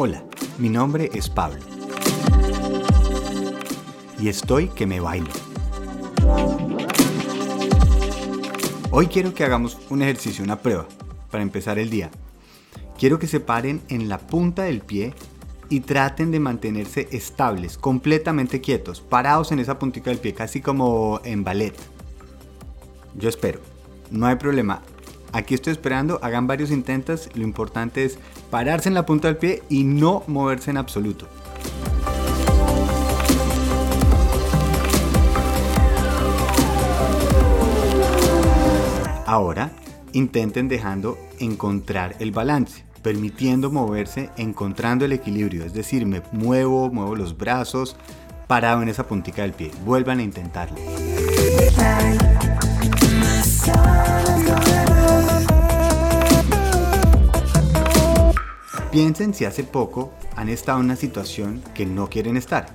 Hola, mi nombre es Pablo. Y estoy que me bailo. Hoy quiero que hagamos un ejercicio, una prueba, para empezar el día. Quiero que se paren en la punta del pie y traten de mantenerse estables, completamente quietos, parados en esa puntita del pie, casi como en ballet. Yo espero, no hay problema. Aquí estoy esperando, hagan varios intentos, lo importante es pararse en la punta del pie y no moverse en absoluto. Ahora intenten dejando encontrar el balance, permitiendo moverse, encontrando el equilibrio, es decir, me muevo, muevo los brazos, parado en esa puntita del pie. Vuelvan a intentarlo. Piensen si hace poco han estado en una situación que no quieren estar.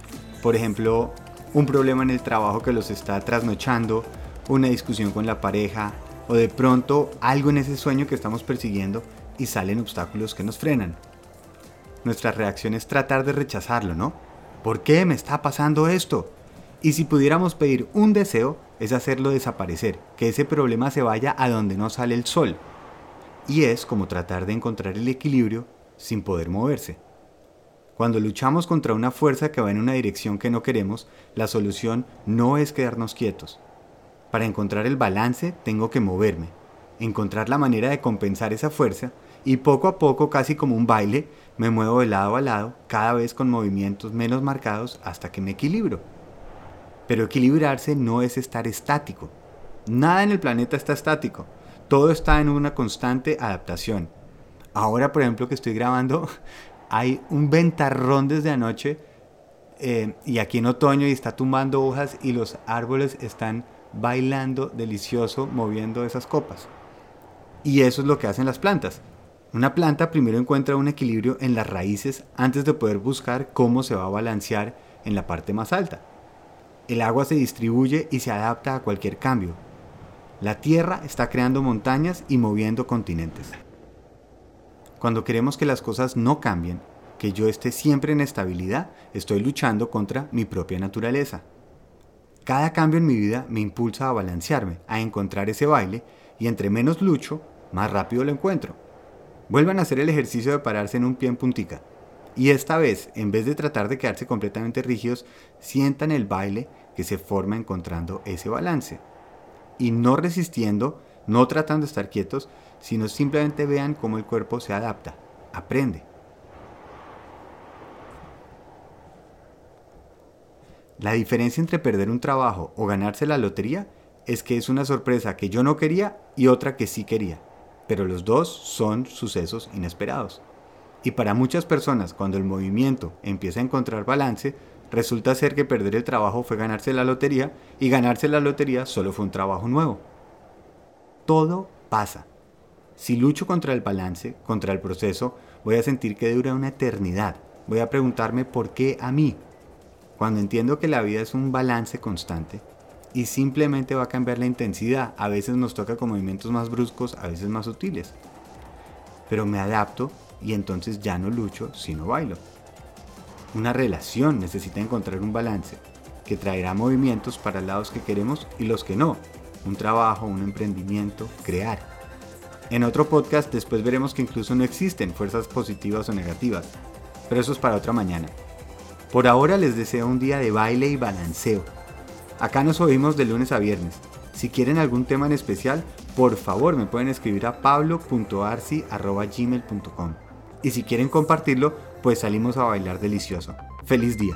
Por ejemplo, un problema en el trabajo que los está trasnochando, una discusión con la pareja o de pronto algo en ese sueño que estamos persiguiendo y salen obstáculos que nos frenan. Nuestra reacción es tratar de rechazarlo, ¿no? ¿Por qué me está pasando esto? Y si pudiéramos pedir un deseo, es hacerlo desaparecer, que ese problema se vaya a donde no sale el sol. Y es como tratar de encontrar el equilibrio sin poder moverse. Cuando luchamos contra una fuerza que va en una dirección que no queremos, la solución no es quedarnos quietos. Para encontrar el balance tengo que moverme, encontrar la manera de compensar esa fuerza y poco a poco, casi como un baile, me muevo de lado a lado, cada vez con movimientos menos marcados hasta que me equilibro. Pero equilibrarse no es estar estático. Nada en el planeta está estático. Todo está en una constante adaptación. Ahora, por ejemplo, que estoy grabando, hay un ventarrón desde anoche eh, y aquí en otoño y está tumbando hojas y los árboles están bailando delicioso moviendo esas copas. Y eso es lo que hacen las plantas. Una planta primero encuentra un equilibrio en las raíces antes de poder buscar cómo se va a balancear en la parte más alta. El agua se distribuye y se adapta a cualquier cambio. La tierra está creando montañas y moviendo continentes. Cuando queremos que las cosas no cambien, que yo esté siempre en estabilidad, estoy luchando contra mi propia naturaleza. Cada cambio en mi vida me impulsa a balancearme, a encontrar ese baile, y entre menos lucho, más rápido lo encuentro. Vuelvan a hacer el ejercicio de pararse en un pie en puntica. Y esta vez, en vez de tratar de quedarse completamente rígidos, sientan el baile que se forma encontrando ese balance. Y no resistiendo, no tratando de estar quietos, sino simplemente vean cómo el cuerpo se adapta, aprende. La diferencia entre perder un trabajo o ganarse la lotería es que es una sorpresa que yo no quería y otra que sí quería, pero los dos son sucesos inesperados. Y para muchas personas, cuando el movimiento empieza a encontrar balance, resulta ser que perder el trabajo fue ganarse la lotería y ganarse la lotería solo fue un trabajo nuevo. Todo pasa. Si lucho contra el balance, contra el proceso, voy a sentir que dura una eternidad. Voy a preguntarme por qué a mí. Cuando entiendo que la vida es un balance constante y simplemente va a cambiar la intensidad, a veces nos toca con movimientos más bruscos, a veces más sutiles. Pero me adapto y entonces ya no lucho, sino bailo. Una relación necesita encontrar un balance que traerá movimientos para lados que queremos y los que no. Un trabajo, un emprendimiento, crear. En otro podcast después veremos que incluso no existen fuerzas positivas o negativas, pero eso es para otra mañana. Por ahora les deseo un día de baile y balanceo. Acá nos oímos de lunes a viernes. Si quieren algún tema en especial, por favor me pueden escribir a pablo.arci.gmail.com. Y si quieren compartirlo, pues salimos a bailar delicioso. ¡Feliz día!